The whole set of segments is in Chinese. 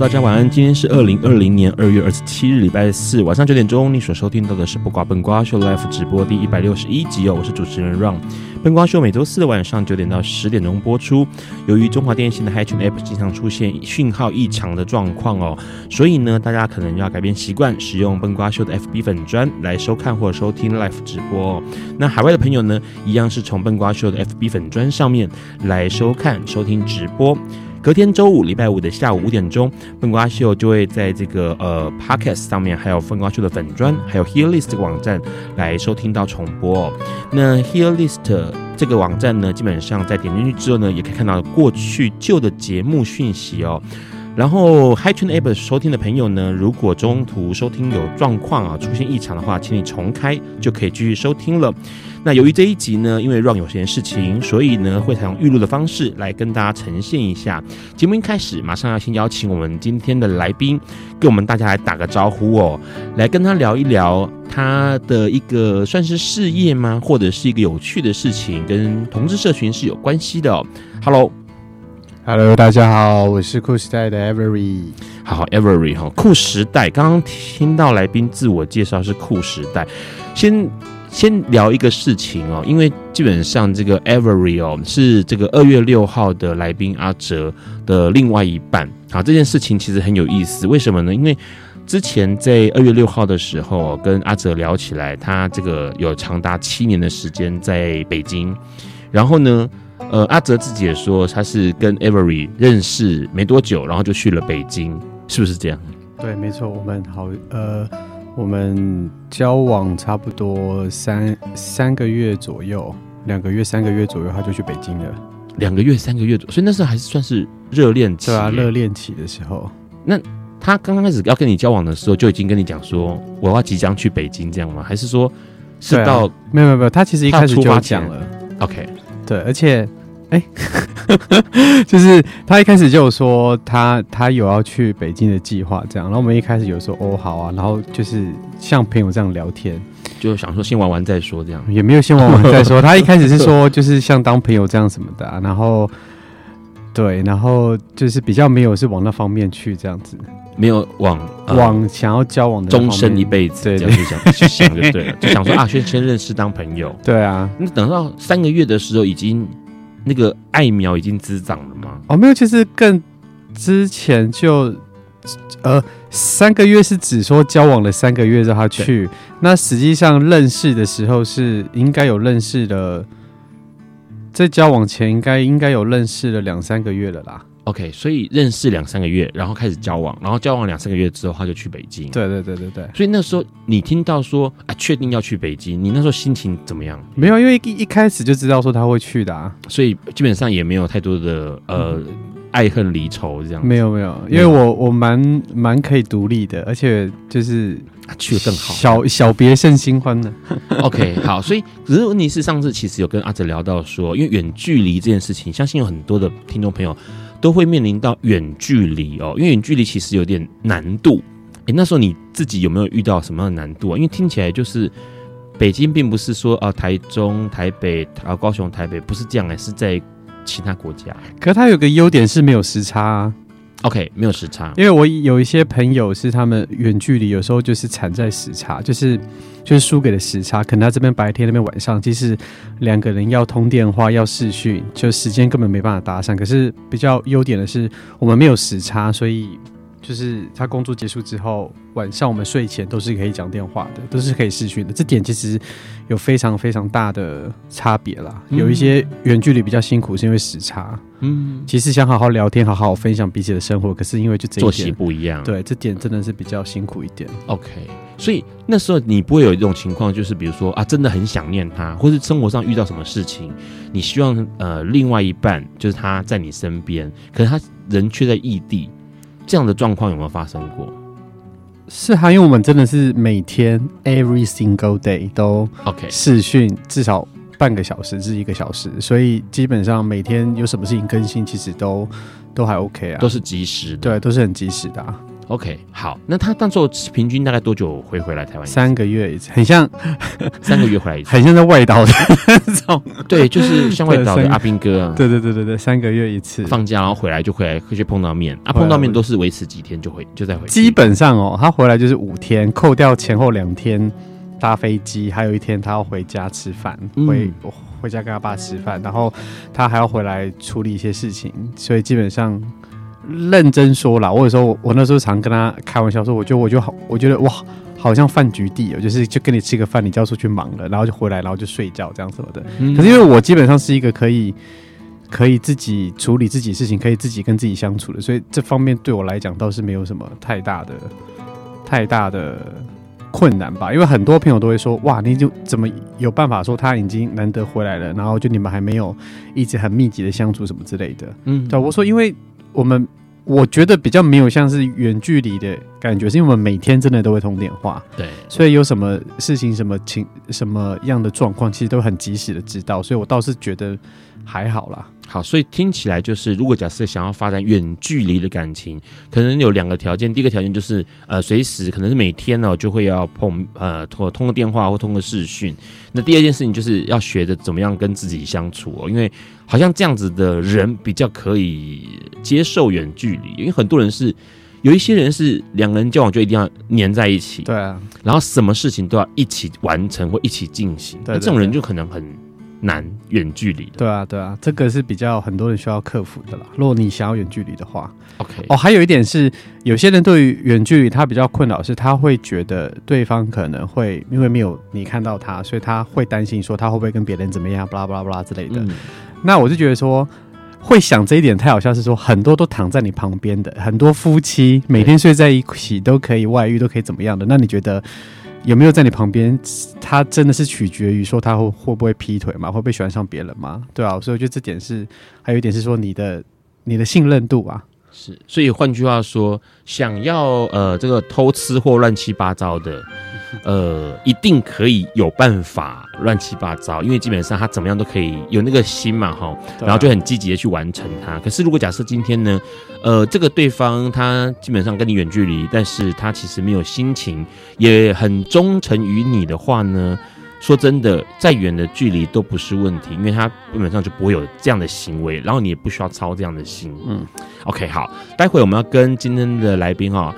大家晚安。今天是二零二零年二月二十七日，礼拜四晚上九点钟。你所收听到的是不挂笨瓜秀 Live 直播第一百六十一集哦。我是主持人 Ron。笨瓜秀每周四的晚上九点到十点钟播出。由于中华电信的 HiTune App 经常出现讯号异常的状况哦，所以呢，大家可能要改变习惯，使用笨瓜秀的 FB 粉砖来收看或收听 Live 直播哦。那海外的朋友呢，一样是从笨瓜秀的 FB 粉砖上面来收看、收听直播。隔天周五、礼拜五的下午五点钟，笨瓜秀就会在这个呃 Podcast 上面，还有笨瓜秀的粉砖，还有 Hearlist 这个网站来收听到重播哦。那 Hearlist 这个网站呢，基本上在点进去之后呢，也可以看到过去旧的节目讯息哦。然后 HiTune App 收听的朋友呢，如果中途收听有状况啊，出现异常的话，请你重开就可以继续收听了。那由于这一集呢，因为 Ron 有些事情，所以呢会采用预录的方式来跟大家呈现一下。节目一开始，马上要先邀请我们今天的来宾，跟我们大家来打个招呼哦，来跟他聊一聊他的一个算是事业吗，或者是一个有趣的事情，跟同志社群是有关系的哦。Hello，大家好，我是酷时代的 Avery。好好，Avery 哈，酷时代。刚刚听到来宾自我介绍是酷时代，先。先聊一个事情哦，因为基本上这个 Avery 哦是这个二月六号的来宾阿哲的另外一半。好，这件事情其实很有意思，为什么呢？因为之前在二月六号的时候跟阿哲聊起来，他这个有长达七年的时间在北京，然后呢，呃，阿泽自己也说他是跟 Avery 认识没多久，然后就去了北京，是不是这样？对，没错，我们好，呃。我们交往差不多三三个月左右，两个月、三个月左右，他就去北京了。两个月、三个月左右，所以那时候还是算是热恋期。对啊，热恋期的时候。那他刚刚开始要跟你交往的时候，就已经跟你讲说我要即将去北京这样吗？还是说是到、啊、没有没有没有？他其实一开始就讲了。OK，对，而且。哎，就是他一开始就有说他他有要去北京的计划，这样。然后我们一开始有说哦好啊，然后就是像朋友这样聊天，就想说先玩玩再说这样，也没有先玩玩再说。他一开始是说就是像当朋友这样什么的啊，然后对，然后就是比较没有是往那方面去这样子，没有往、呃、往想要交往的终身一辈子，对，这样就想就想就对了，就想说啊先 先认识当朋友，对啊。那等到三个月的时候已经。那个艾苗已经滋长了吗？哦，没有，其实更之前就，呃，三个月是指说交往了三个月让他去，那实际上认识的时候是应该有认识的，在交往前应该应该有认识了两三个月了啦。OK，所以认识两三个月，然后开始交往，然后交往两三个月之后，他就去北京。对对对对对。所以那时候你听到说啊，确定要去北京，你那时候心情怎么样？没有，因为一一开始就知道说他会去的啊，所以基本上也没有太多的呃、嗯、爱恨离愁这样。没有没有，因为我我蛮蛮可以独立的，而且就是、啊、去的更好，小小别胜新欢呢。OK，好，所以只是问题是上次其实有跟阿哲聊到说，因为远距离这件事情，相信有很多的听众朋友。都会面临到远距离哦，因为远距离其实有点难度。诶，那时候你自己有没有遇到什么样的难度啊？因为听起来就是北京并不是说啊，台中、台北啊、高雄、台北不是这样，是在其他国家。可它有个优点是没有时差啊。OK，没有时差，因为我有一些朋友是他们远距离，有时候就是惨在时差，就是就是输给了时差。可能他这边白天，那边晚上，其实两个人要通电话、要视讯，就时间根本没办法搭上。可是比较优点的是，我们没有时差，所以就就是他工作结束之后，晚上我们睡前都是可以讲电话的，都是可以视讯的。这点其实有非常非常大的差别啦。嗯、有一些远距离比较辛苦，是因为时差。嗯，其实想好好聊天，好好分享彼此的生活，可是因为就这一点作息不一样，对，这点真的是比较辛苦一点。OK，所以那时候你不会有一种情况，就是比如说啊，真的很想念他，或是生活上遇到什么事情，你希望呃另外一半就是他在你身边，可是他人却在异地。这样的状况有没有发生过？是哈，因为我们真的是每天 every single day 都 OK 视讯至少半个小时至一个小时，所以基本上每天有什么事情更新，其实都都还 OK 啊，都是及时的，对，都是很及时的啊。OK，好，那他当时候平均大概多久会回来台湾？三个月一次，很像 三个月回来一次，很像在外岛的那种。对，就是像外岛的阿兵哥啊。对对对对对，三个月一次，放假然后回来就回来会去碰到面啊，碰到面都是维持几天就回就再回。基本上哦，他回来就是五天，扣掉前后两天搭飞机，还有一天他要回家吃饭，回回家跟他爸吃饭，然后他还要回来处理一些事情，所以基本上。认真说啦，我有时候我那时候常跟他开玩笑说，我觉得我就好，我觉得哇，好像饭局地哦，就是就跟你吃个饭，你就要出去忙了，然后就回来，然后就睡觉这样什么的。嗯、可是因为我基本上是一个可以可以自己处理自己事情，可以自己跟自己相处的，所以这方面对我来讲倒是没有什么太大的太大的困难吧。因为很多朋友都会说，哇，你就怎么有办法说他已经难得回来了，然后就你们还没有一直很密集的相处什么之类的。嗯，对，我说因为。我们我觉得比较没有像是远距离的感觉，是因为我们每天真的都会通电话，对，所以有什么事情、什么情、什么样的状况，其实都很及时的知道，所以我倒是觉得还好啦。好，所以听起来就是，如果假设想要发展远距离的感情，可能有两个条件。第一个条件就是，呃，随时可能是每天呢、哦、就会要碰，呃，通通个电话或通个视讯。那第二件事情就是要学着怎么样跟自己相处哦，因为好像这样子的人比较可以接受远距离，因为很多人是有一些人是两个人交往就一定要黏在一起，对啊，然后什么事情都要一起完成或一起进行，那这种人就可能很。难远距离的，对啊，对啊，这个是比较很多人需要克服的啦。如果你想要远距离的话，OK。哦，还有一点是，有些人对于远距离他比较困扰，是他会觉得对方可能会因为没有你看到他，所以他会担心说他会不会跟别人怎么样，巴拉巴拉巴拉之类的。嗯、那我就觉得说，会想这一点太好笑，是说很多都躺在你旁边的，很多夫妻每天睡在一起都可以外遇，都可以怎么样的。那你觉得？有没有在你旁边？他真的是取决于说他会会不会劈腿嘛？会不会喜欢上别人嘛？对啊，所以我觉得这点是，还有一点是说你的你的信任度啊。是，所以换句话说，想要呃这个偷吃或乱七八糟的。呃，一定可以有办法乱七八糟，因为基本上他怎么样都可以有那个心嘛，哈，然后就很积极的去完成它。可是如果假设今天呢，呃，这个对方他基本上跟你远距离，但是他其实没有心情，也很忠诚于你的话呢，说真的，再远的距离都不是问题，因为他根本上就不会有这样的行为，然后你也不需要操这样的心。嗯，OK，好，待会我们要跟今天的来宾哈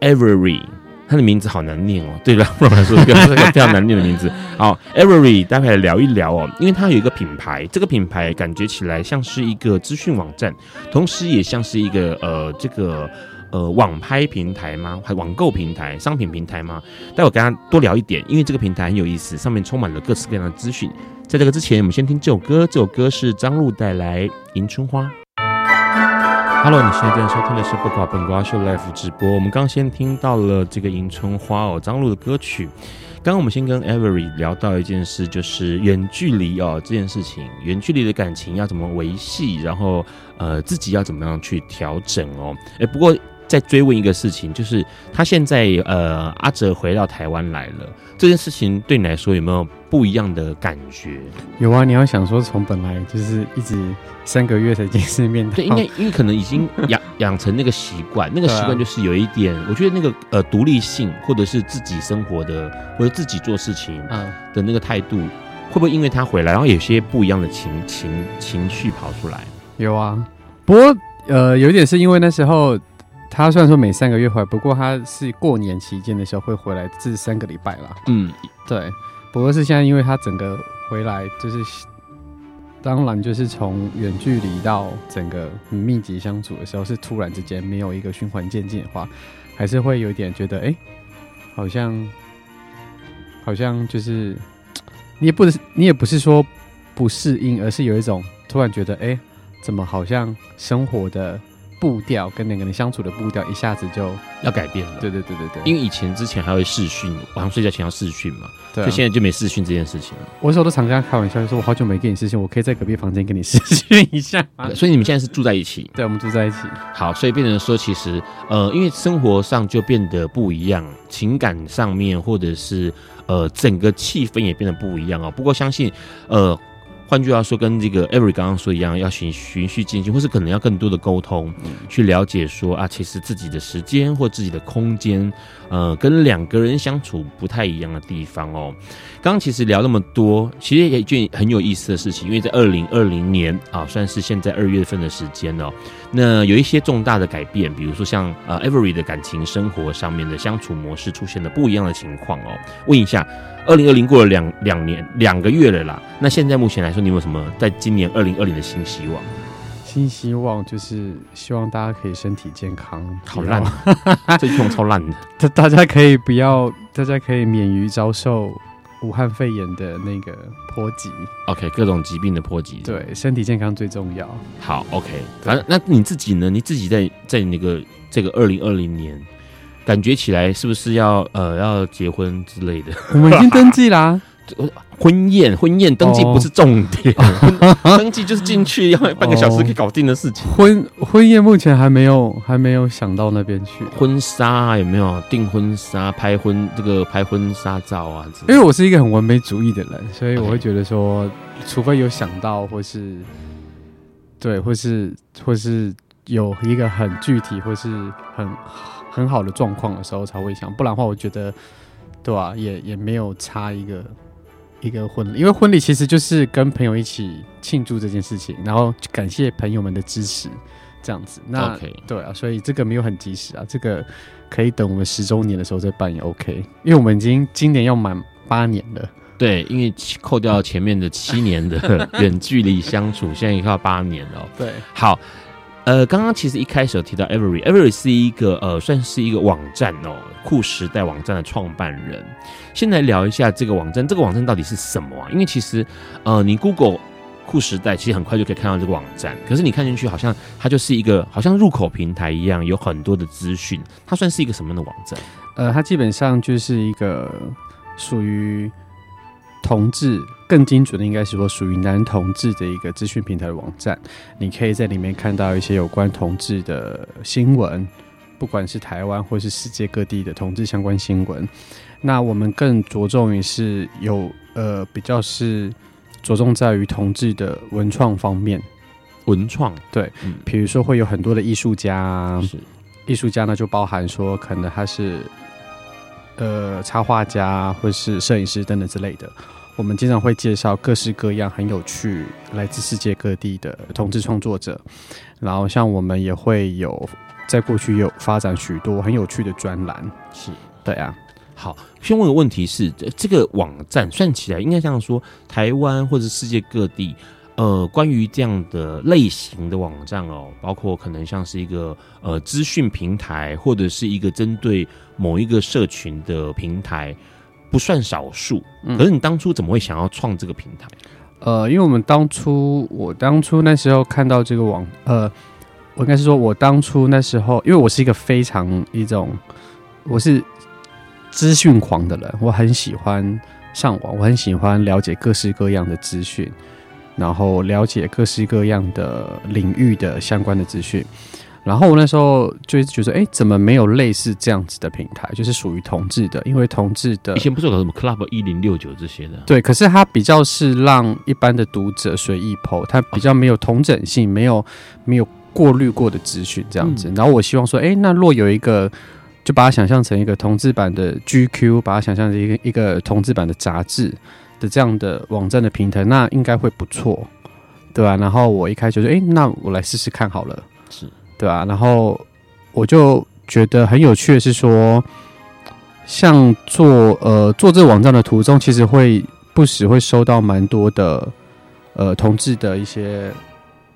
，Avery。他的名字好难念哦，对吧，不然来说一个 非常难念的名字。好，Avery，待会来聊一聊哦，因为它有一个品牌，这个品牌感觉起来像是一个资讯网站，同时也像是一个呃这个呃网拍平台吗？还网购平台、商品平台吗？待会跟他多聊一点，因为这个平台很有意思，上面充满了各式各样的资讯。在这个之前，我们先听这首歌，这首歌是张陆带来《迎春花》。Hello，你现在正在收听的是不挂本瓜秀 Live 直播。我们刚先听到了这个《迎春花》哦，张陆的歌曲。刚刚我们先跟 Avery 聊到一件事，就是远距离哦这件事情，远距离的感情要怎么维系，然后呃自己要怎么样去调整哦。哎，不过。再追问一个事情，就是他现在呃，阿哲回到台湾来了，这件事情对你来说有没有不一样的感觉？有啊，你要想说从本来就是一直三个月才见次面，对，应该因为可能已经养养成那个习惯，那个习惯就是有一点，我觉得那个呃独立性或者是自己生活的或者自己做事情的那个态度，会不会因为他回来，然后有些不一样的情情情绪跑出来？有啊，不过呃，有一点是因为那时候。他虽然说每三个月回来，不过他是过年期间的时候会回来，这三个礼拜啦。嗯，对。不过是现在，因为他整个回来就是当然就是从远距离到整个很密集相处的时候，是突然之间没有一个循环渐进的话，还是会有一点觉得，哎、欸，好像，好像就是你也不是你也不是说不适应，而是有一种突然觉得，哎、欸，怎么好像生活的。步调跟两个人相处的步调一下子就要改变了。对对对对对，因为以前之前还会视讯，晚上睡觉前要视讯嘛，对、啊，所以现在就没视讯这件事情了。我有时候都常跟他开玩笑，就说我好久没跟你视讯，我可以在隔壁房间跟你视讯一下。所以你们现在是住在一起？对，我们住在一起。好，所以变成说，其实呃，因为生活上就变得不一样，情感上面或者是呃，整个气氛也变得不一样哦。不过相信呃。换句话说，跟这个 Every 刚刚说一样，要循循序渐进，或是可能要更多的沟通，去了解说啊，其实自己的时间或自己的空间，呃，跟两个人相处不太一样的地方哦。刚刚其实聊那么多，其实也一件很有意思的事情，因为在二零二零年啊，算是现在二月份的时间哦。那有一些重大的改变，比如说像呃 Avery 的感情生活上面的相处模式出现了不一样的情况哦。问一下。二零二零过了两两年两个月了啦，那现在目前来说，你有什么在今年二零二零的新希望？新希望就是希望大家可以身体健康。好烂，这句话超烂的。大大家可以不要，大家可以免于遭受武汉肺炎的那个波及。OK，各种疾病的波及。对，身体健康最重要。好，OK，反正那你自己呢？你自己在在那个这个二零二零年。感觉起来是不是要呃要结婚之类的？我们已经登记啦、啊，婚宴婚宴登记不是重点，哦、登记就是进去要半个小时可以搞定的事情。哦、婚婚宴目前还没有还没有想到那边去。婚纱有没有订婚纱拍婚这个拍婚纱照啊？因为我是一个很完美主义的人，所以我会觉得说，除非有想到或是对，或是或是有一个很具体或是很。很好的状况的时候才会想，不然的话，我觉得，对吧、啊？也也没有差一个一个婚礼，因为婚礼其实就是跟朋友一起庆祝这件事情，然后感谢朋友们的支持，这样子。那 Okay. 对啊，所以这个没有很及时啊，这个可以等我们十周年的时候再办也 OK，因为我们已经今年要满八年了。对，因为扣掉前面的七年的远距离相处，现在已经要八年了。对，好。呃，刚刚其实一开始有提到 Every，Every 是一个呃，算是一个网站哦，酷时代网站的创办人。先来聊一下这个网站，这个网站到底是什么啊？因为其实呃，你 Google 酷时代，其实很快就可以看到这个网站。可是你看进去，好像它就是一个好像入口平台一样，有很多的资讯。它算是一个什么样的网站？呃，它基本上就是一个属于。同志更精准的应该是说属于男同志的一个资讯平台的网站，你可以在里面看到一些有关同志的新闻，不管是台湾或是世界各地的同志相关新闻。那我们更着重于是有呃比较是着重在于同志的文创方面，文创对，嗯，比如说会有很多的艺术家，是艺术家呢就包含说可能他是。呃，插画家或是摄影师等等之类的，我们经常会介绍各式各样很有趣、来自世界各地的同志创作者。然后，像我们也会有在过去有发展许多很有趣的专栏。是，对啊。好，先问个问题是，这个网站算起来应该这样说，台湾或者世界各地。呃，关于这样的类型的网站哦，包括可能像是一个呃资讯平台，或者是一个针对某一个社群的平台，不算少数。可是你当初怎么会想要创这个平台？呃，因为我们当初，我当初那时候看到这个网，呃，我应该是说，我当初那时候，因为我是一个非常一种，我是资讯狂的人，我很喜欢上网，我很喜欢了解各式各样的资讯。然后了解各式各样的领域的相关的资讯，然后我那时候就觉得，哎，怎么没有类似这样子的平台，就是属于同志的？因为同志的以前不是有什么 Club 一零六九这些的？对，可是它比较是让一般的读者随意 po，它比较没有同整性，没有没有过滤过的资讯这样子。嗯、然后我希望说，哎，那若有一个，就把它想象成一个同志版的 GQ，把它想象成一个一个同志版的杂志。的这样的网站的平台，那应该会不错，对吧、啊？然后我一开始就说，哎、欸，那我来试试看好了，是对吧、啊？然后我就觉得很有趣的是说，像做呃做这个网站的途中，其实会不时会收到蛮多的呃同志的一些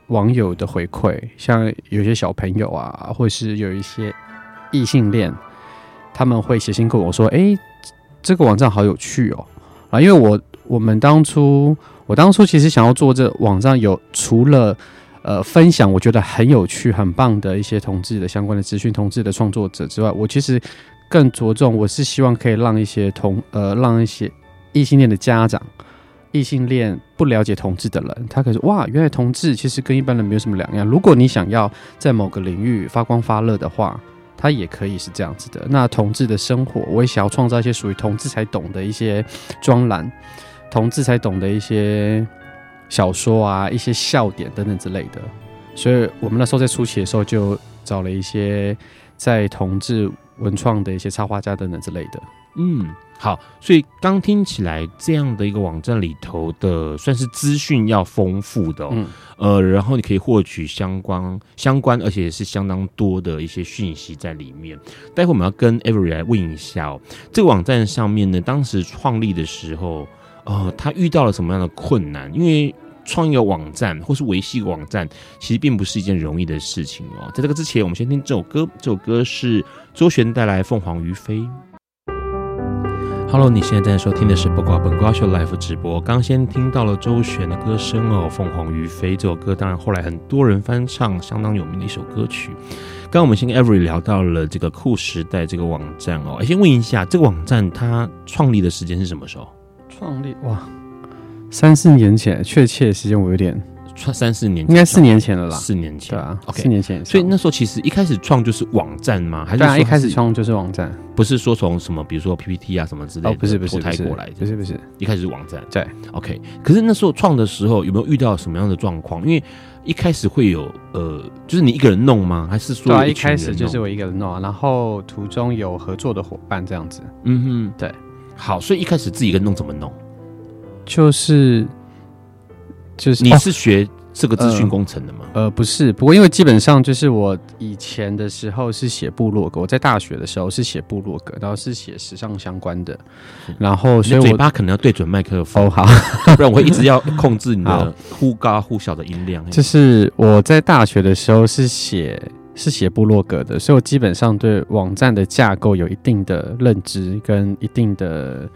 网友的回馈，像有些小朋友啊，或是有一些异性恋，他们会写信跟我说：“哎，这个网站好有趣哦！”啊，因为我我们当初我当初其实想要做这网站有，有除了呃分享我觉得很有趣、很棒的一些同志的相关的资讯、同志的创作者之外，我其实更着重，我是希望可以让一些同呃让一些异性恋的家长。异性恋不了解同志的人，他可是哇，原来同志其实跟一般人没有什么两样。如果你想要在某个领域发光发热的话，他也可以是这样子的。那同志的生活，我也想要创造一些属于同志才懂的一些专栏，同志才懂的一些小说啊，一些笑点等等之类的。所以我们那时候在初期的时候，就找了一些在同志文创的一些插画家等等之类的。嗯。好，所以刚听起来这样的一个网站里头的算是资讯要丰富的，哦，嗯，呃，然后你可以获取相关相关，而且是相当多的一些讯息在里面。待会我们要跟 Every 来问一下哦，这个网站上面呢，当时创立的时候，呃，他遇到了什么样的困难？因为创一个网站或是维系一个网站，其实并不是一件容易的事情哦。在这个之前，我们先听这首歌，这首歌是周璇带来《凤凰于飞》。Hello，你现在正在收听的是《不瓜本瓜秀》Live 直播。刚先听到了周璇的歌声哦，《凤凰于飞》这首歌，当然后来很多人翻唱，相当有名的一首歌曲。刚我们先跟 Every 聊到了这个酷时代这个网站哦，先问一下，这个网站它创立的时间是什么时候？创立哇，三四年前，确切时间我有点。三四年，应该四年前了啦。四年前，对啊，okay, 四年前。所以那时候其实一开始创就是网站吗？还是说一开始创就是网站？不是说从什么，比如说 PPT 啊什么之类的，哦，不是不是，不是不是，一开始是网站。对，OK。可是那时候创的时候有没有遇到什么样的状况？因为一开始会有呃，就是你一个人弄吗？还是说对啊，一开始就是我一个人弄啊，然后途中有合作的伙伴这样子。嗯哼，对。好，所以一开始自己一个人弄怎么弄？就是就是你是学。这个资讯工程的吗？呃，呃，不是，不过因为基本上就是我以前的时候是写部落格，我在大学的时候是写部落格，然后是写时尚相关的，然后所以我嘴巴可能要对准麦克风，哦，好，不然我会一直要控制你的忽高忽小的音量。就是我在大学的时候是写是写部落格的，所以我基本上对网站的架构有一定的认知跟一定的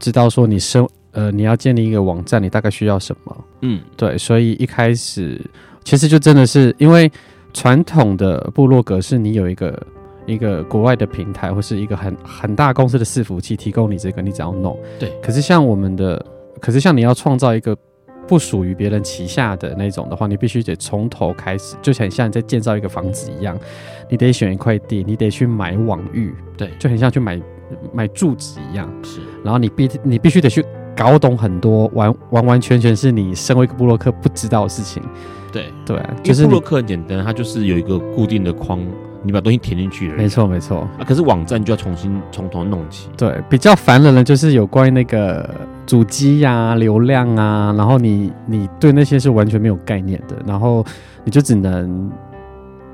知道说你生。呃，你要建立一个网站，你大概需要什么？嗯，对，所以一开始其实就真的是因为传统的部落格是你有一个一个国外的平台或是一个很很大公司的伺服器提供你这个，你只要弄。对。可是像我们的，可是像你要创造一个不属于别人旗下的那种的话，你必须得从头开始，就很像你在建造一个房子一样，你得选一块地，你得去买网域，对，就很像去买买柱子一样。是。然后你必你必须得去。搞懂很多完完完全全是你身为一个布洛克不知道的事情，对对，就是布洛克很简单，它就是有一个固定的框，你把东西填进去了，没错没错。啊，可是网站就要重新从头弄起。对，比较烦人的就是有关于那个主机呀、流量啊，然后你你对那些是完全没有概念的，然后你就只能，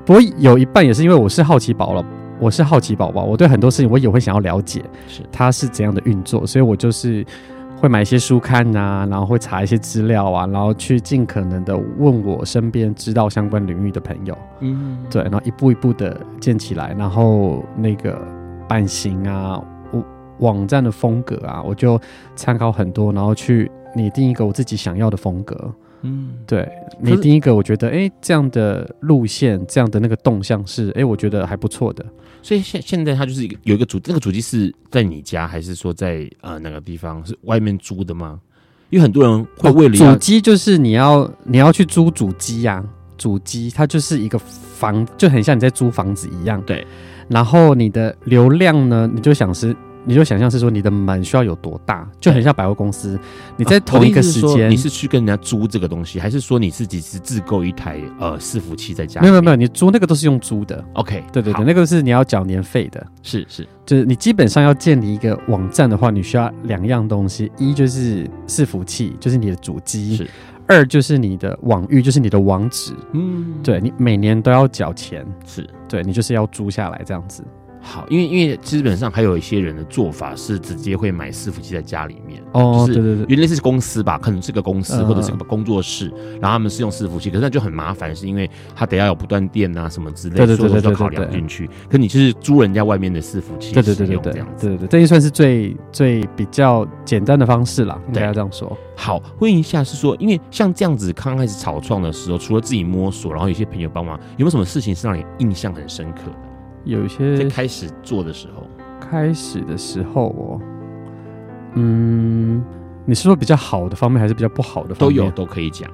不过有一半也是因为我是好奇宝了，我是好奇宝宝，我对很多事情我也会想要了解，是它是怎样的运作，所以我就是。会买一些书看啊，然后会查一些资料啊，然后去尽可能的问我身边知道相关领域的朋友，嗯，对，然后一步一步的建起来，然后那个版型啊，网站的风格啊，我就参考很多，然后去拟定一个我自己想要的风格，嗯，对，你第一个我觉得哎这样的路线，这样的那个动向是哎我觉得还不错的。所以现现在它就是一个有一个主，那个主机是在你家还是说在呃哪个地方是外面租的吗？因为很多人会为了主机，就是你要你要去租主机呀，主机它就是一个房，就很像你在租房子一样。对，然后你的流量呢，你就想是。你就想象是说你的门需要有多大，就很像百货公司。你在同一个时间，啊，你是去跟人家租这个东西，还是说你自己是自购一台呃伺服器在家？没有没有没有，你租那个都是用租的。OK，对对对，那个是你要缴年费的。是是，就是你基本上要建立一个网站的话，你需要两样东西，一就是伺服器，就是你的主机；是二就是你的网域，就是你的网址。嗯，对，你每年都要缴钱，是对，你就是要租下来这样子。好，因为因为基本上还有一些人的做法是直接会买伺服器在家里面哦，就是、对对对，原来是公司吧，可能是个公司嗯或者是个工作室，然后他们是用伺服器，可是那就很麻烦，是因为他得要有不断电啊什么之类的，对对对对对对所以说考量进去。可你就是租人家外面的伺服器，对对对对对，这样子。对对对，这也算是最最比较简单的方式啦，应该要这样说。好，问一下是说，因为像这样子刚开始草创的时候，除了自己摸索，然后有些朋友帮忙，有没有什么事情是让你印象很深刻的？有一些在开始做的时候，开始的时候哦，嗯，你是说比较好的方面，还是比较不好的方面？都有，都可以讲。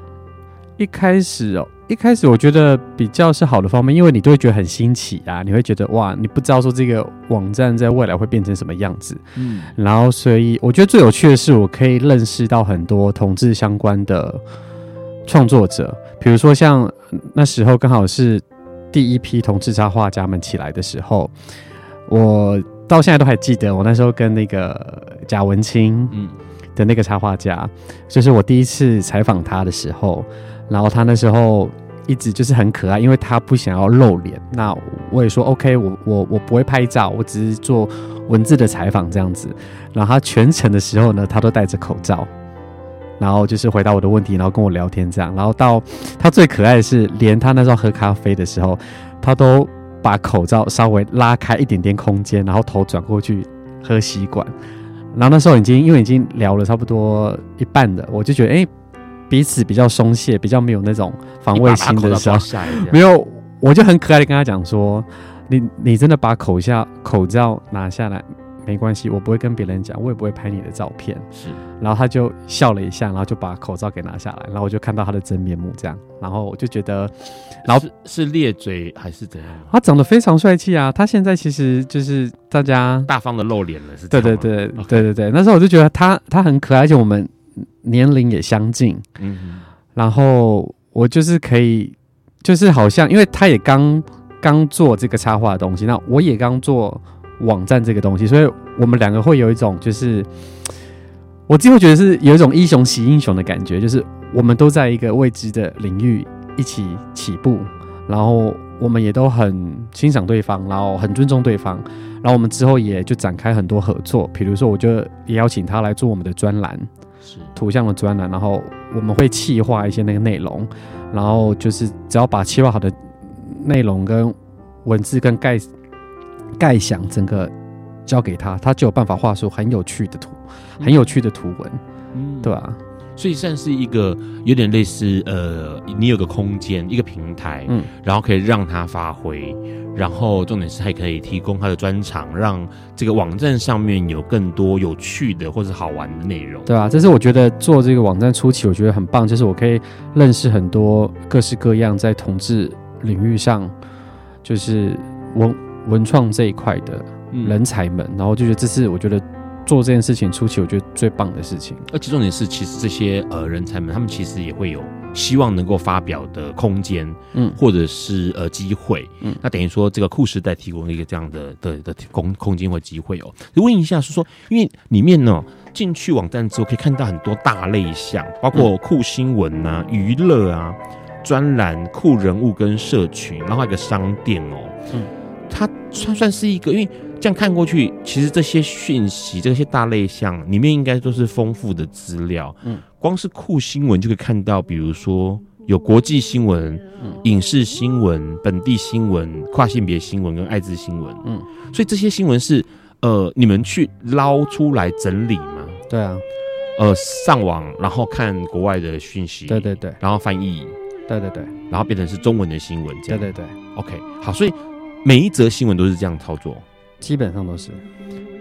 一开始哦，一开始我觉得比较是好的方面，因为你都会觉得很新奇啊，你会觉得哇，你不知道说这个网站在未来会变成什么样子。嗯，然后所以我觉得最有趣的是，我可以认识到很多同志相关的创作者，比如说像那时候刚好是。第一批同志插画家们起来的时候，我到现在都还记得，我那时候跟那个贾文清嗯的那个插画家，嗯、就是我第一次采访他的时候，然后他那时候一直就是很可爱，因为他不想要露脸。那我也说 OK，我我我不会拍照，我只是做文字的采访这样子。然后他全程的时候呢，他都戴着口罩。然后就是回答我的问题，然后跟我聊天这样。然后到他最可爱的是，连他那时候喝咖啡的时候，他都把口罩稍微拉开一点点空间，然后头转过去喝吸管。然后那时候已经因为已经聊了差不多一半了，我就觉得哎，彼此比较松懈，比较没有那种防卫心的时候，没有，我就很可爱的跟他讲说，你你真的把口下口罩拿下来。没关系，我不会跟别人讲，我也不会拍你的照片。是，然后他就笑了一下，然后就把口罩给拿下来，然后我就看到他的真面目，这样，然后我就觉得，然后是，是咧嘴还是怎样？他长得非常帅气啊！他现在其实就是大家大方的露脸了，是对对对对对对。那时候我就觉得他他很可爱，而且我们年龄也相近，嗯，然后我就是可以，就是好像因为他也刚刚做这个插画的东西，那我也刚做。网站这个东西，所以我们两个会有一种，就是我自己会觉得是有一种英雄惜英雄的感觉，就是我们都在一个未知的领域一起起步，然后我们也都很欣赏对方，然后很尊重对方，然后我们之后也就展开很多合作，比如说我就也邀请他来做我们的专栏，是图像的专栏，然后我们会企划一些那个内容，然后就是只要把企划好的内容跟文字跟概。盖想整个交给他，他就有办法画出很有趣的图，很有趣的图文，嗯，对吧、啊？所以算是一个有点类似，呃，你有个空间，一个平台，嗯，然后可以让他发挥，然后重点是还可以提供他的专长，让这个网站上面有更多有趣的或者好玩的内容，对啊，这是我觉得做这个网站初期我觉得很棒，就是我可以认识很多各式各样在同志领域上，就是我。文创这一块的人才们，嗯、然后就觉得这是我觉得做这件事情初期我觉得最棒的事情。而且重点是，其实这些呃人才们，他们其实也会有希望能够发表的空间，嗯，或者是呃机会，嗯，那等于说这个酷时代提供一个这样的的的空空间或机会哦。问一下，是说，因为里面呢进去网站之后可以看到很多大类项，包括酷新闻啊、娱乐啊、专栏、酷人物跟社群，然后还有一个商店哦，嗯。它算算是一个，因为这样看过去，其实这些讯息、这些大类项里面应该都是丰富的资料。嗯，光是酷新闻就可以看到，比如说有国际新闻、嗯、影视新闻、本地新闻、跨性别新闻跟艾滋新闻。嗯，所以这些新闻是呃你们去捞出来整理吗？对啊，呃上网然后看国外的讯息，对对对，然后翻译，对对对，然后变成是中文的新闻，这样对对对，OK，好，所以。每一则新闻都是这样操作，基本上都是。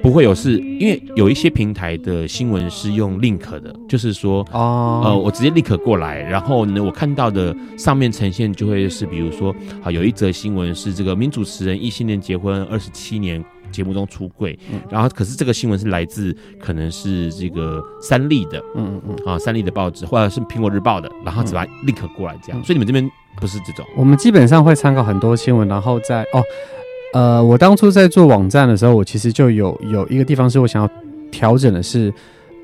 不会有事，因为有一些平台的新闻是用 link 的，就是说，哦，呃，我直接 link 过来，然后呢，我看到的上面呈现就会是，比如说，好，有一则新闻是这个名主持人异性恋结婚二十七年，节目中出柜，嗯、然后可是这个新闻是来自可能是这个三立的，嗯嗯嗯，啊，三立的报纸或者是苹果日报的，然后只把 link 过来这样，嗯、所以你们这边。不是这种，我们基本上会参考很多新闻，然后在哦，呃，我当初在做网站的时候，我其实就有有一个地方是我想要调整的是，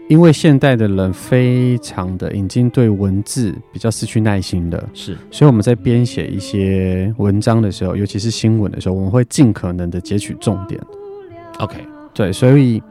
因为现代的人非常的已经对文字比较失去耐心了，是，所以我们在编写一些文章的时候，尤其是新闻的时候，我们会尽可能的截取重点。OK，对，所以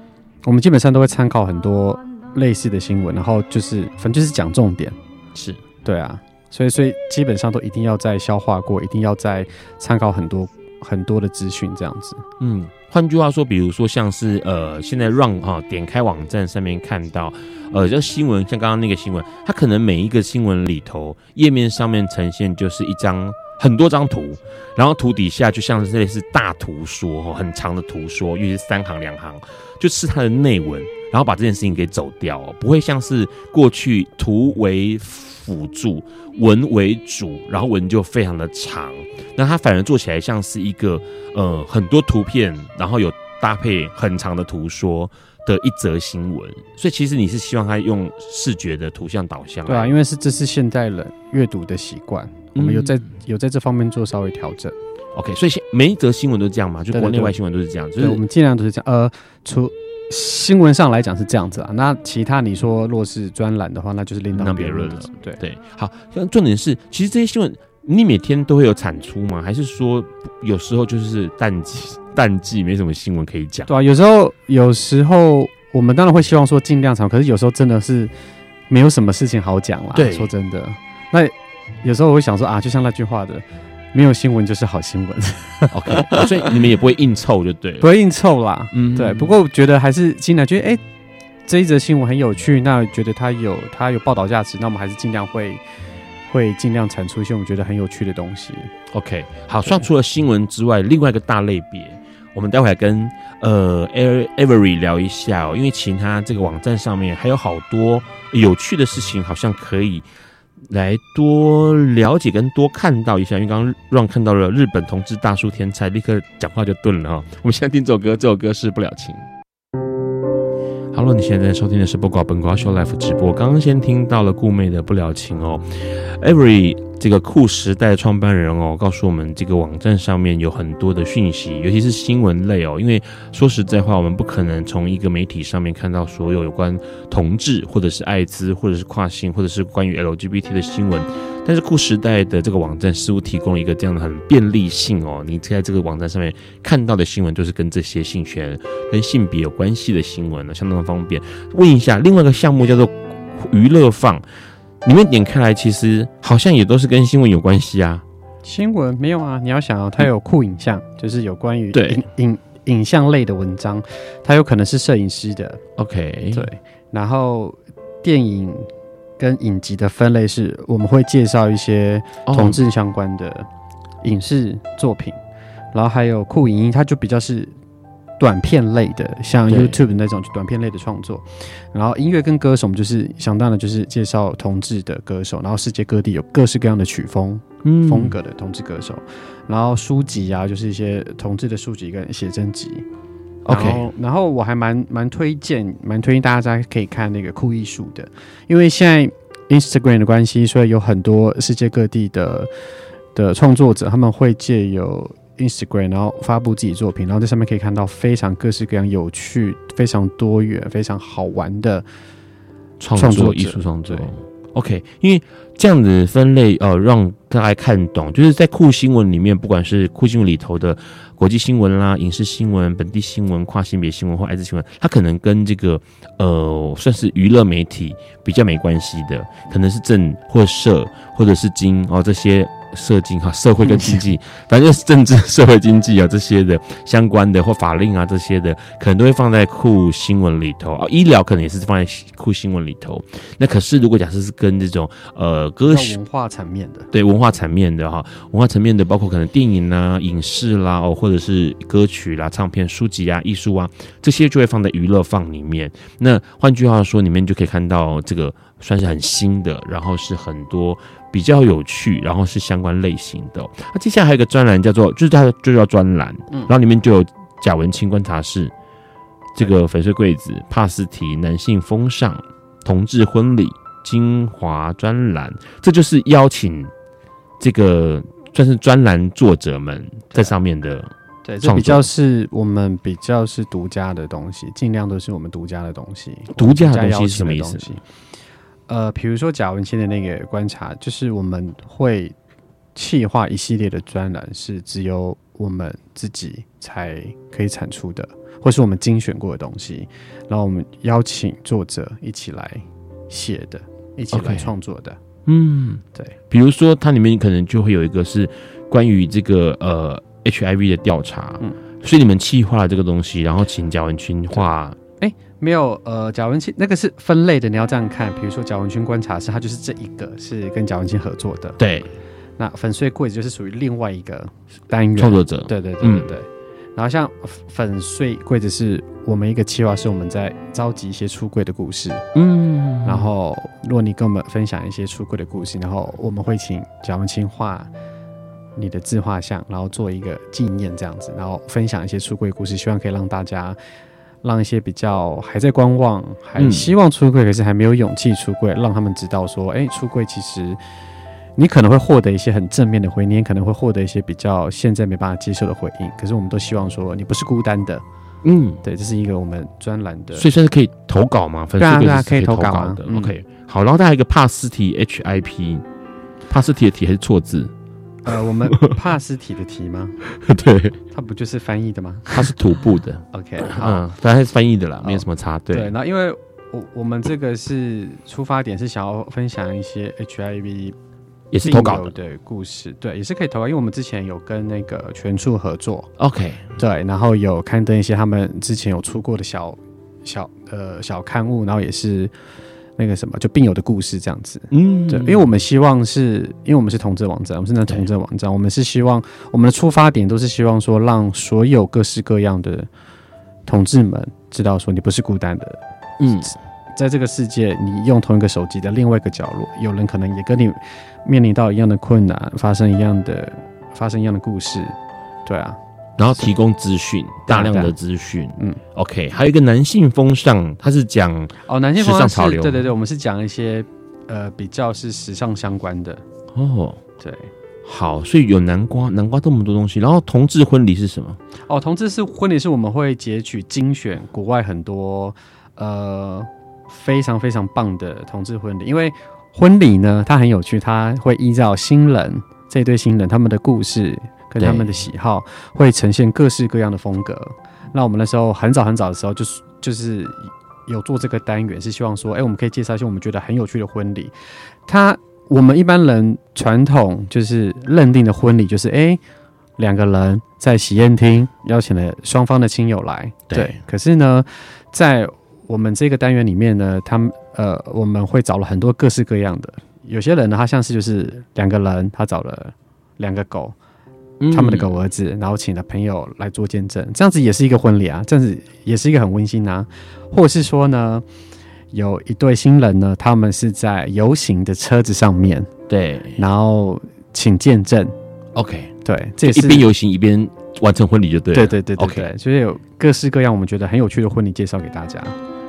我们基本上都会参考很多类似的新闻，然后就是反正就是讲重点。是，对啊，所以所以基本上都一定要在消化过，一定要在参考很多很多的资讯，这样子。嗯。换句话说，比如说像是呃，现在让哈点开网站上面看到，呃，这新闻像刚刚那个新闻，它可能每一个新闻里头页面上面呈现就是一张很多张图，然后图底下就像是类似大图说哈，很长的图说，尤其是三行两行，就是它的内文，然后把这件事情给走掉，不会像是过去图为辅助，文为主，然后文就非常的长。那它反而做起来像是一个呃很多图片，然后有搭配很长的图说的一则新闻。所以其实你是希望它用视觉的图像导向。对啊，因为是这是现代人阅读的习惯，我们有在、嗯、有在这方面做稍微调整。OK，所以每一则新闻都这样嘛？就国内外新闻都是这样，就是我们尽量都是这样。呃，除新闻上来讲是这样子啊，那其他你说若是专栏的话，那就是另当别论了。对对，好，像重点是，其实这些新闻你每天都会有产出吗？还是说有时候就是淡季，淡季没什么新闻可以讲？对啊，有时候有时候我们当然会希望说尽量长，可是有时候真的是没有什么事情好讲啦。对，说真的，那有时候我会想说啊，就像那句话的。没有新闻就是好新闻，OK，所以你们也不会硬凑就对了，不会硬凑啦，嗯，对。不过我觉得还是尽量觉得，哎，这一则新闻很有趣，那觉得它有它有报道价值，那我们还是尽量会会尽量产出一些我们觉得很有趣的东西。OK，好，算除了新闻之外，另外一个大类别，我们待会来跟呃 Avery 聊一下哦，因为其他这个网站上面还有好多有趣的事情，好像可以。来多了解跟多看到一下，因为刚刚让看到了日本同志大叔天才，立刻讲话就顿了哈。我们现在听这首歌，这首歌是不了情。Hello，你现在收听的是不搞本瓜秀 Life 直播。刚刚先听到了顾妹的不了情哦，Every 这个酷时代创办人哦，告诉我们这个网站上面有很多的讯息，尤其是新闻类哦。因为说实在话，我们不可能从一个媒体上面看到所有有关同志或者是艾滋或者是跨性或者是关于 LGBT 的新闻。但是酷时代的这个网站似乎提供了一个这样的很便利性哦，你在这个网站上面看到的新闻就是跟这些性权、跟性别有关系的新闻呢，相当的方便。问一下，另外一个项目叫做娱乐放，里面点开来其实好像也都是跟新闻有关系啊。新闻没有啊？你要想啊，它有酷影像，就是有关于对影影像类的文章，它有可能是摄影师的。OK，对，然后电影。跟影集的分类是，我们会介绍一些同志相关的影视作品，哦、然后还有酷影音，它就比较是短片类的，像 YouTube 那种短片类的创作。然后音乐跟歌手，我们就是相当的，就是介绍同志的歌手，然后世界各地有各式各样的曲风、嗯、风格的同志歌手。然后书籍啊，就是一些同志的书籍跟写真集。OK，然后我还蛮蛮推荐，蛮推荐大家可以看那个酷艺术的，因为现在 Instagram 的关系，所以有很多世界各地的的创作者，他们会借由 Instagram，然后发布自己作品，然后在上面可以看到非常各式各样有趣、非常多元、非常好玩的创作艺术创作。OK，因为这样子分类，呃，让大家看懂，就是在酷新闻里面，不管是酷新闻里头的。国际新闻啦，影视新闻、本地新闻、跨性别新闻或艾滋新闻，它可能跟这个呃，算是娱乐媒体比较没关系的，可能是政或社或者是经哦这些。社经哈，社会跟经济，反正就是政治、社会、经济啊这些的相关的或法令啊这些的，可能都会放在酷新闻里头啊。医疗可能也是放在酷新闻里头。那可是如果假设是跟这种呃歌曲文化层面的，对文化层面的哈，文化层面的包括可能电影啊、影视啦哦，或者是歌曲啦、唱片、书籍啊、艺术啊这些就会放在娱乐放里面。那换句话说，里面就可以看到这个算是很新的，然后是很多。比较有趣，然后是相关类型的。那接下来还有一个专栏叫做，就是它就叫专栏，嗯，然后里面就有贾文清观察室，这个翡翠柜子、帕斯提、男性风尚、同志婚礼、精华专栏，这就是邀请这个算是专栏作者们在上面的对，这比较是我们比较是独家的东西，尽量都是我们独家的东西。独家的东西是什么意思？呃，比如说贾文清的那个观察，就是我们会企划一系列的专栏，是只有我们自己才可以产出的，或是我们精选过的东西，然后我们邀请作者一起来写的，一起来创作的。Okay. 嗯，对。比如说，它里面可能就会有一个是关于这个呃。HIV 的调查，嗯，所以你们企划了这个东西，然后请贾文清画。哎、欸，没有，呃，贾文清那个是分类的，你要这样看。比如说贾文清观察室，它就是这一个是跟贾文清合作的。对，那粉碎柜子就是属于另外一个单元创作者。对对对对对。嗯、然后像粉碎柜子是我们一个计划，是我们在召集一些出柜的故事。嗯。然后，如果你跟我们分享一些出柜的故事，然后我们会请贾文清画。你的自画像，然后做一个纪念这样子，然后分享一些出柜故事，希望可以让大家，让一些比较还在观望、还希望出柜、嗯、可是还没有勇气出柜，让他们知道说，哎，出柜其实你可能会获得一些很正面的回应，你也可能会获得一些比较现在没办法接受的回应。可是我们都希望说，你不是孤单的。嗯，对，这是一个我们专栏的，所以算是可以投稿吗？粉丝是可以投稿的。嗯、OK，好，然后再还有一个帕斯提 HIP，帕斯提的提还是错字？呃，我们 帕斯提的提吗？对，它不就是翻译的吗？它是徒步的。OK，嗯，反正是翻译的啦，没有什么差。对，对，那因为我我们这个是出发点是想要分享一些 HIV 也是投稿的故事，对，也是可以投稿，因为我们之前有跟那个全处合作。OK，对，然后有刊登一些他们之前有出过的小小呃小刊物，然后也是。那个什么，就病友的故事这样子，嗯，对，因为我们希望是，因为我们是同志网站，我们是那同志网站，我们是希望我们的出发点都是希望说，让所有各式各样的同志们知道说，你不是孤单的，嗯，在这个世界，你用同一个手机的另外一个角落，有人可能也跟你面临到一样的困难，发生一样的，发生一样的故事，对啊。然后提供资讯，大量的资讯。嗯，OK，还有一个男性风尚，他是讲哦，男性风尚潮流。对对对，我们是讲一些呃比较是时尚相关的。哦，对，好，所以有南瓜，南瓜这么多东西。然后同志婚礼是什么？哦，同志是婚礼是我们会截取精选国外很多呃非常非常棒的同志婚礼，因为婚礼呢它很有趣，它会依照新人这对新人他们的故事。跟他们的喜好会呈现各式各样的风格。那我们那时候很早很早的时候，就是就是有做这个单元，是希望说，哎、欸，我们可以介绍一些我们觉得很有趣的婚礼。他我们一般人传统就是认定的婚礼，就是哎，两个人在喜宴厅邀请了双方的亲友来。对。对可是呢，在我们这个单元里面呢，他们呃，我们会找了很多各式各样的。有些人呢，他像是就是两个人，他找了两个狗。他们的狗儿子，然后请了朋友来做见证，这样子也是一个婚礼啊，这样子也是一个很温馨啊。或者是说呢，有一对新人呢，他们是在游行的车子上面，对，然后请见证。OK，对，这也是一边游行一边完成婚礼就对了。对对对对对，就是有各式各样我们觉得很有趣的婚礼介绍给大家。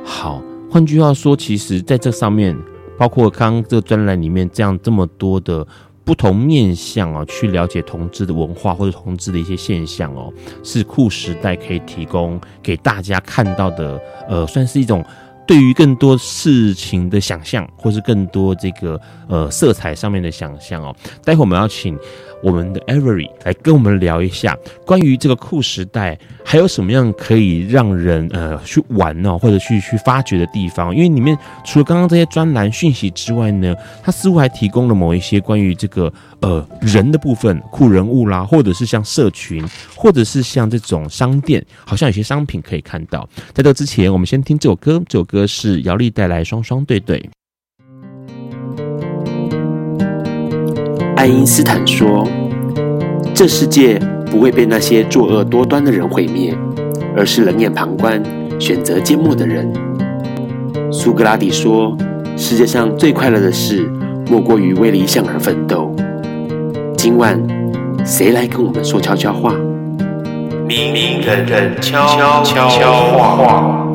好，换句话说，其实在这上面，包括刚刚这个专栏里面这样这么多的。不同面向哦，去了解同志的文化或者同志的一些现象哦，是酷时代可以提供给大家看到的，呃，算是一种对于更多事情的想象，或是更多这个呃色彩上面的想象哦。待会我们要请。我们的 Avery 来跟我们聊一下关于这个酷时代还有什么样可以让人呃去玩哦，或者去去发掘的地方？因为里面除了刚刚这些专栏讯息之外呢，它似乎还提供了某一些关于这个呃人的部分，酷人物啦，或者是像社群，或者是像这种商店，好像有些商品可以看到。在这之前，我们先听这首歌，这首歌是姚丽带来《双双对对》。爱因斯坦说：“这世界不会被那些作恶多端的人毁灭，而是冷眼旁观、选择缄默的人。”苏格拉底说：“世界上最快乐的事，莫过于为理想而奋斗。”今晚，谁来跟我们说悄悄话？明明人人悄悄话。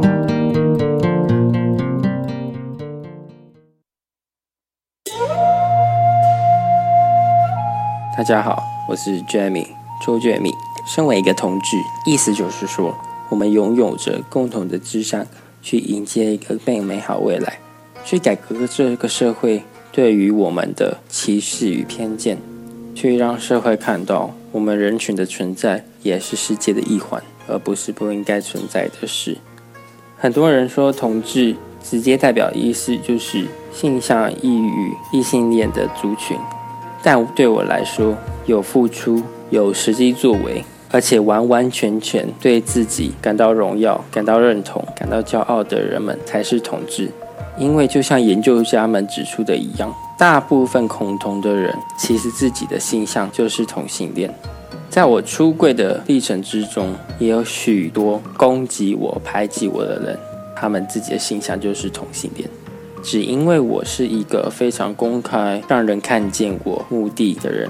大家好，我是 Jamie 周 Jamie，身为一个同志，意思就是说，我们拥有着共同的志向，去迎接一个更美好未来，去改革这个社会对于我们的歧视与偏见，去让社会看到我们人群的存在也是世界的一环，而不是不应该存在的事。很多人说同志直接代表意思就是性向异于异性恋的族群，但对我来说，有付出、有实际作为，而且完完全全对自己感到荣耀、感到认同、感到骄傲的人们才是同志。因为就像研究家们指出的一样，大部分恐同的人其实自己的性向就是同性恋。在我出柜的历程之中，也有许多攻击我、排挤我的人，他们自己的性向就是同性恋。只因为我是一个非常公开、让人看见我目的的人。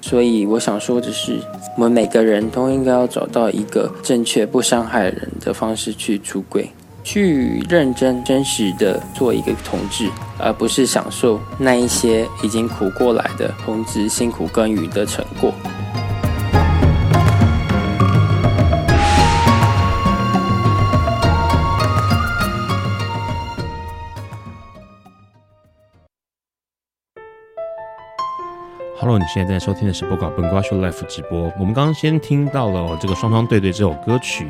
所以我想说的是，我们每个人都应该要找到一个正确、不伤害人的方式去出柜，去认真、真实的做一个同志，而不是享受那一些已经苦过来的同志辛苦耕耘的成果。Hello，你现在在收听的是《不寡笨瓜秀》Live 直播。我们刚刚先听到了这个双双对对这首歌曲。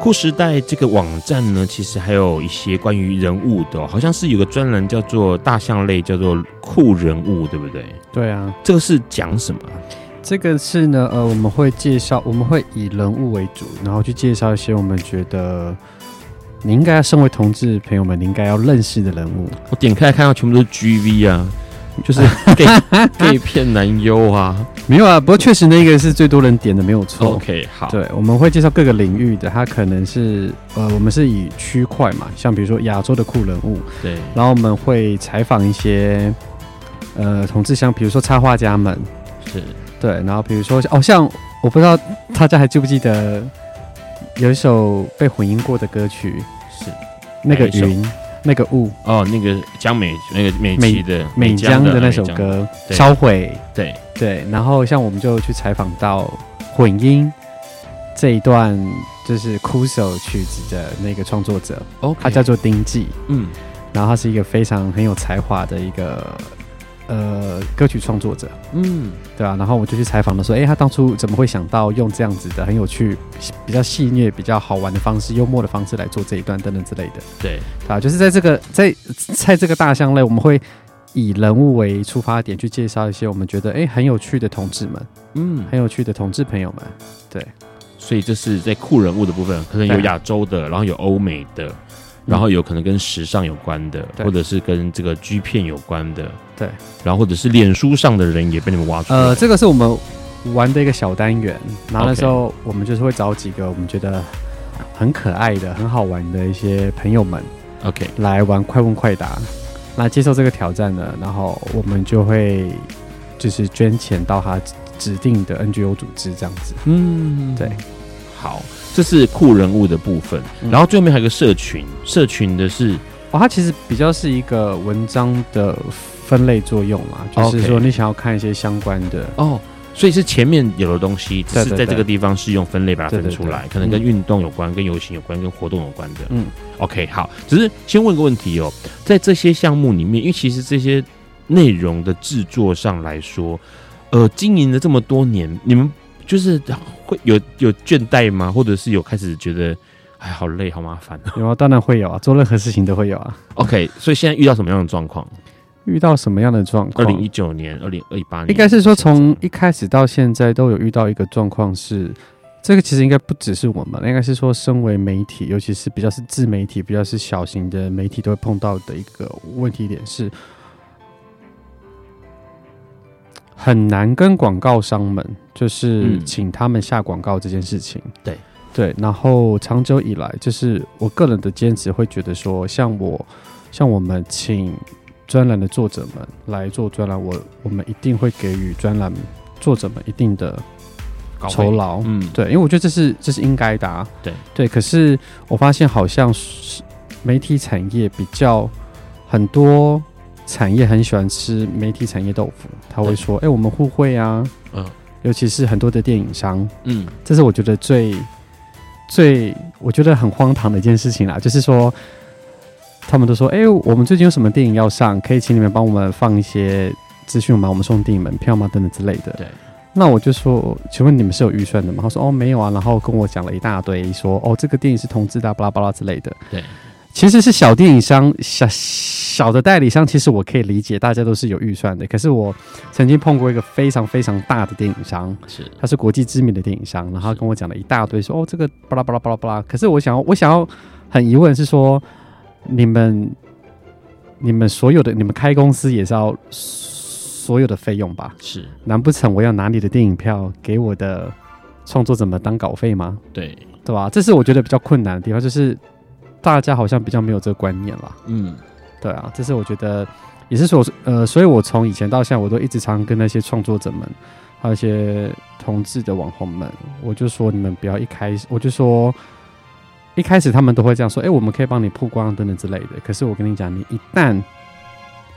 酷时代这个网站呢，其实还有一些关于人物的、哦，好像是有个专栏叫做大象类，叫做酷人物，对不对？对啊，这个是讲什么？这个是呢，呃，我们会介绍，我们会以人物为主，然后去介绍一些我们觉得你应该要身为同志朋友们，你应该要认识的人物。我点开来看到全部都是 GV 啊。就是 gay gay 片男优啊，没有啊，不过确实那个是最多人点的，没有错。OK，好，对，我们会介绍各个领域的，他可能是呃，我们是以区块嘛，像比如说亚洲的酷人物，对，然后我们会采访一些呃同志，像比如说插画家们，是对，然后比如说哦，像我不知道大家还记不记得有一首被混音过的歌曲，是那个云。那个雾。哦，那个江美那个美美的美江的那首歌烧毁，对。对。然后像我们就去采访到混音这一段，就是枯手曲子的那个创作者，OK，他叫做丁记，嗯，然后他是一个非常很有才华的一个。呃，歌曲创作者，嗯，对啊，然后我就去采访的时候，哎，他当初怎么会想到用这样子的很有趣、比较戏谑、比较好玩的方式、幽默的方式来做这一段等等之类的？对，啊，就是在这个在在这个大象类，我们会以人物为出发点去介绍一些我们觉得哎很有趣的同志们，嗯，很有趣的同志朋友们，对，所以这是在酷人物的部分，可能有亚洲的，然后有欧美的。然后有可能跟时尚有关的，或者是跟这个 G 片有关的，对。然后或者是脸书上的人也被你们挖出来。呃，这个是我们玩的一个小单元。然后那时候我们就是会找几个我们觉得很可爱的、很好玩的一些朋友们，OK，来玩快问快答。那接受这个挑战呢，然后我们就会就是捐钱到他指定的 NGO 组织这样子。嗯，对，好。这是酷人物的部分，然后最后面还有个社群，社群的是哦，它其实比较是一个文章的分类作用嘛，就是说你想要看一些相关的哦，所以是前面有的东西，只是在这个地方是用分类把它分出来，可能跟运动有关、跟游行有关、跟活动有关的。嗯，OK，好，只是先问个问题哦，在这些项目里面，因为其实这些内容的制作上来说，呃，经营了这么多年，你们。就是会有有倦怠吗？或者是有开始觉得哎，好累好麻烦啊？有啊，当然会有啊，做任何事情都会有啊。OK，所以现在遇到什么样的状况？遇到什么样的状况？二零一九年、二零二八年，应该是说从一开始到现在都有遇到一个状况是，这个其实应该不只是我们，应该是说身为媒体，尤其是比较是自媒体、比较是小型的媒体，都会碰到的一个问题点是。很难跟广告商们，就是请他们下广告这件事情。嗯、对对，然后长久以来，就是我个人的坚持，会觉得说，像我，像我们请专栏的作者们来做专栏，我我们一定会给予专栏作者们一定的酬劳。嗯，对，因为我觉得这是这是应该的、啊。对对，可是我发现好像是媒体产业比较很多。产业很喜欢吃媒体产业豆腐，他会说：“哎、欸，我们互惠啊，嗯，尤其是很多的电影商，嗯，这是我觉得最最我觉得很荒唐的一件事情啦，就是说他们都说，哎、欸，我们最近有什么电影要上，可以请你们帮我们放一些资讯吗？我们送电影门票吗？等等之类的。对。那我就说，请问你们是有预算的吗？他说，哦，没有啊。然后跟我讲了一大堆，说，哦，这个电影是同志的，巴拉巴拉之类的。对。其实是小电影商、小小的代理商，其实我可以理解，大家都是有预算的。可是我曾经碰过一个非常非常大的电影商，是，他是国际知名的电影商，然后跟我讲了一大堆，说哦，这个巴拉巴拉巴拉巴拉。可是我想要，我想要很疑问是说，你们你们所有的你们开公司也是要所有的费用吧？是，难不成我要拿你的电影票给我的创作者们当稿费吗？对，对吧？这是我觉得比较困难的地方，就是。大家好像比较没有这个观念了。嗯，对啊，这是我觉得也是说，呃，所以我从以前到现在，我都一直常跟那些创作者们，还有一些同志的网红们，我就说你们不要一开始，我就说一开始他们都会这样说，哎，我们可以帮你曝光等等之类的。可是我跟你讲，你一旦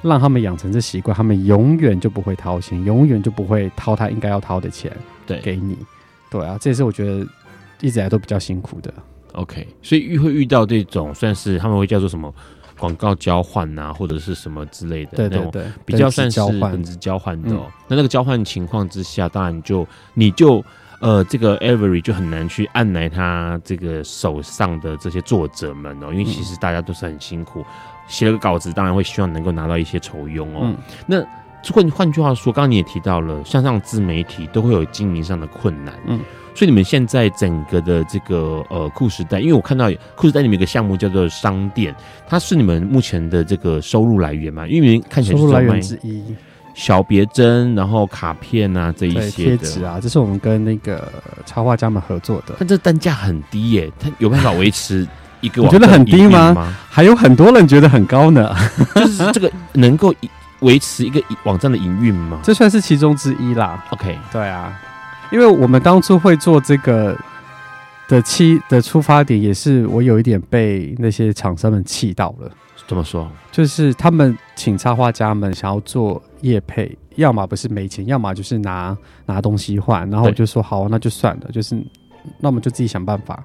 让他们养成这习惯，他们永远就不会掏钱，永远就不会掏他应该要掏的钱，对，给你。对啊，这也是我觉得一直以来都比较辛苦的。OK，所以遇会遇到这种算是他们会叫做什么广告交换啊，或者是什么之类的，对对对，比较算是本质交换的、哦。嗯、那那个交换情况之下，当然就你就呃这个 Avery 就很难去按来他这个手上的这些作者们哦，因为其实大家都是很辛苦，写了个稿子，当然会希望能够拿到一些酬佣哦。嗯、那换换句话说，刚刚你也提到了，像这样自媒体都会有经营上的困难，嗯。所以你们现在整个的这个呃酷时代，因为我看到酷时代里面有一个项目叫做商店，它是你们目前的这个收入来源嘛？因为你们看起来是收入来源之一，小别针，然后卡片啊这一些贴纸啊，这是我们跟那个插画家们合作的。但这单价很低耶，它有办法维持一个网？你觉得很低吗？还有很多人觉得很高呢。就是这个能够维持一个网站的营运吗？这算是其中之一啦。OK，对啊。因为我们当初会做这个的期的出发点，也是我有一点被那些厂商们气到了。怎么说？就是他们请插画家们想要做业配，要么不是没钱，要么就是拿拿东西换。然后我就说好，那就算了，就是那我们就自己想办法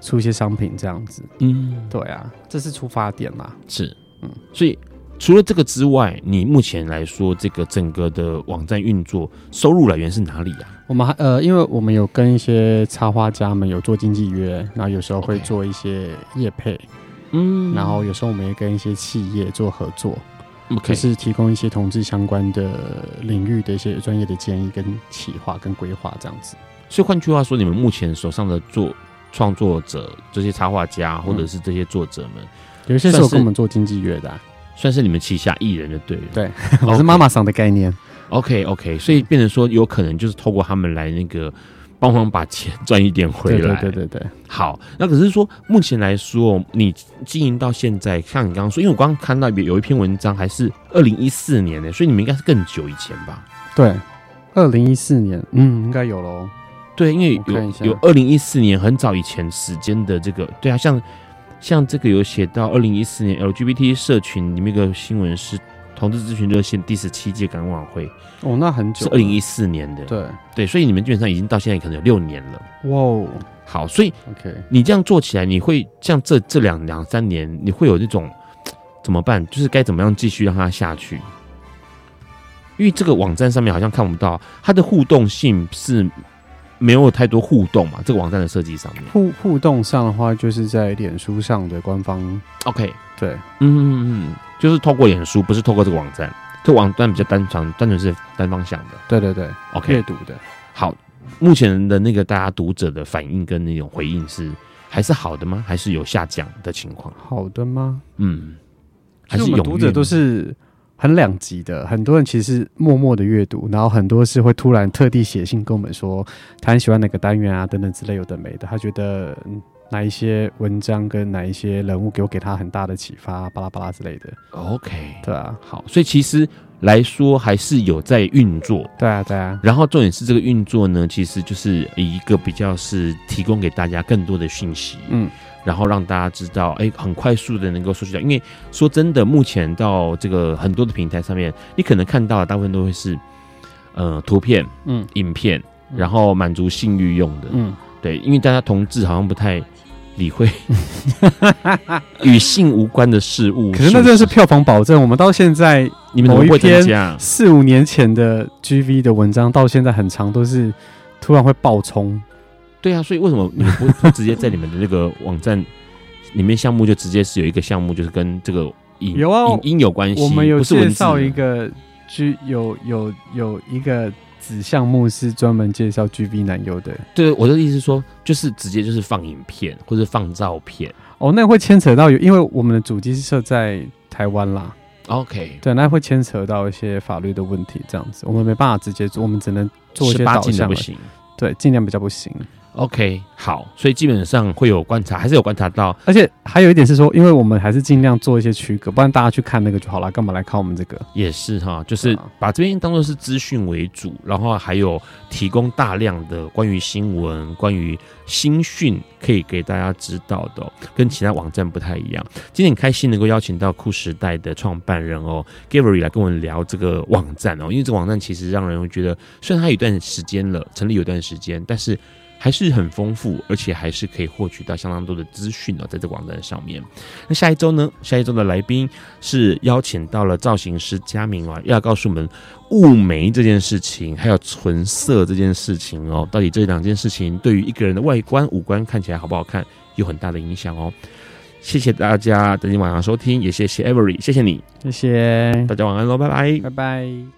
出一些商品这样子。嗯，对啊，这是出发点嘛。是，嗯，所以。除了这个之外，你目前来说，这个整个的网站运作收入来源是哪里啊？我们还呃，因为我们有跟一些插画家们有做经纪约，然后有时候会做一些业配，嗯，然后有时候我们也跟一些企业做合作就是提供一些同志相关的领域的一些专业的建议跟企划跟规划这样子。所以换句话说，你们目前手上的做创作者这些插画家或者是这些作者们，嗯、有一些是有跟我们做经纪约的、啊。算是你们旗下艺人就对了，对，我是妈妈桑的概念。OK OK，所以变成说有可能就是透过他们来那个帮忙把钱赚一点回来。对对对对，对。好，那可是说目前来说，你经营到现在，像你刚刚说，因为我刚刚看到有一篇文章还是二零一四年的，所以你们应该是更久以前吧？对，二零一四年，嗯，应该有喽。对，因为有有二零一四年很早以前时间的这个，对啊，像。像这个有写到二零一四年 LGBT 社群里面一个新闻是同志咨询热线第十七届感恩晚会哦，那很久，是二零一四年的，对对，所以你们基本上已经到现在可能有六年了。哇哦，好，所以 OK，你这样做起来，你会像这这两两三年，你会有那种怎么办？就是该怎么样继续让它下去？因为这个网站上面好像看不到它的互动性是。没有太多互动嘛？这个网站的设计上面，互互动上的话，就是在脸书上的官方。OK，对，嗯嗯嗯，就是透过脸书，不是透过这个网站。这个网站比较单纯，单纯是单方向的。对对对，OK，阅读的。好，目前的那个大家读者的反应跟那种回应是还是好的吗？还是有下降的情况？好的吗？嗯，还是有读者都是。很两极的，很多人其实是默默的阅读，然后很多是会突然特地写信跟我们说，他很喜欢哪个单元啊，等等之类有的没的，他觉得哪一些文章跟哪一些人物给我给他很大的启发，巴拉巴拉之类的。OK，对啊，好，所以其实来说还是有在运作，对啊，对啊。然后重点是这个运作呢，其实就是一个比较是提供给大家更多的讯息，嗯。然后让大家知道，哎，很快速的能够收集到。因为说真的，目前到这个很多的平台上面，你可能看到的大部分都会是，呃，图片、嗯，影片，然后满足性欲用的。嗯，对，因为大家同志好像不太理会 与性无关的事物。可是那真的是票房保证。我们到现在，你们怎么会增加？四五年前的 GV 的文章，到现在很长，都是突然会爆冲。对啊，所以为什么你们不 不直接在你们的那个网站里面项目就直接是有一个项目，就是跟这个影有啊影音有关系？我们有介绍一个 G 有有有一个子项目是专门介绍 GB 男优的。对，我的意思是说，就是直接就是放影片或者放照片。哦，那会牵扯到有，因为我们的主机是设在台湾啦。OK，对，那会牵扯到一些法律的问题，这样子我们没办法直接做，我们只能做一些导向。不行。对，尽量比较不行。OK，好，所以基本上会有观察，还是有观察到，而且还有一点是说，因为我们还是尽量做一些区隔，不然大家去看那个就好了，干嘛来看我们这个？也是哈，就是把这边当做是资讯为主，然后还有提供大量的关于新闻、关于新讯可以给大家知道的，跟其他网站不太一样。今天很开心能够邀请到酷时代的创办人哦，Gary 来跟我们聊这个网站哦，因为这个网站其实让人会觉得，虽然它有一段时间了，成立有一段时间，但是。还是很丰富，而且还是可以获取到相当多的资讯哦，在这个网站上面。那下一周呢？下一周的来宾是邀请到了造型师佳明啊，要告诉我们雾眉这件事情，还有唇色这件事情哦，到底这两件事情对于一个人的外观五官看起来好不好看，有很大的影响哦。谢谢大家等你晚上收听，也谢谢 Every，谢谢你，谢谢大家晚安喽，拜拜，拜拜。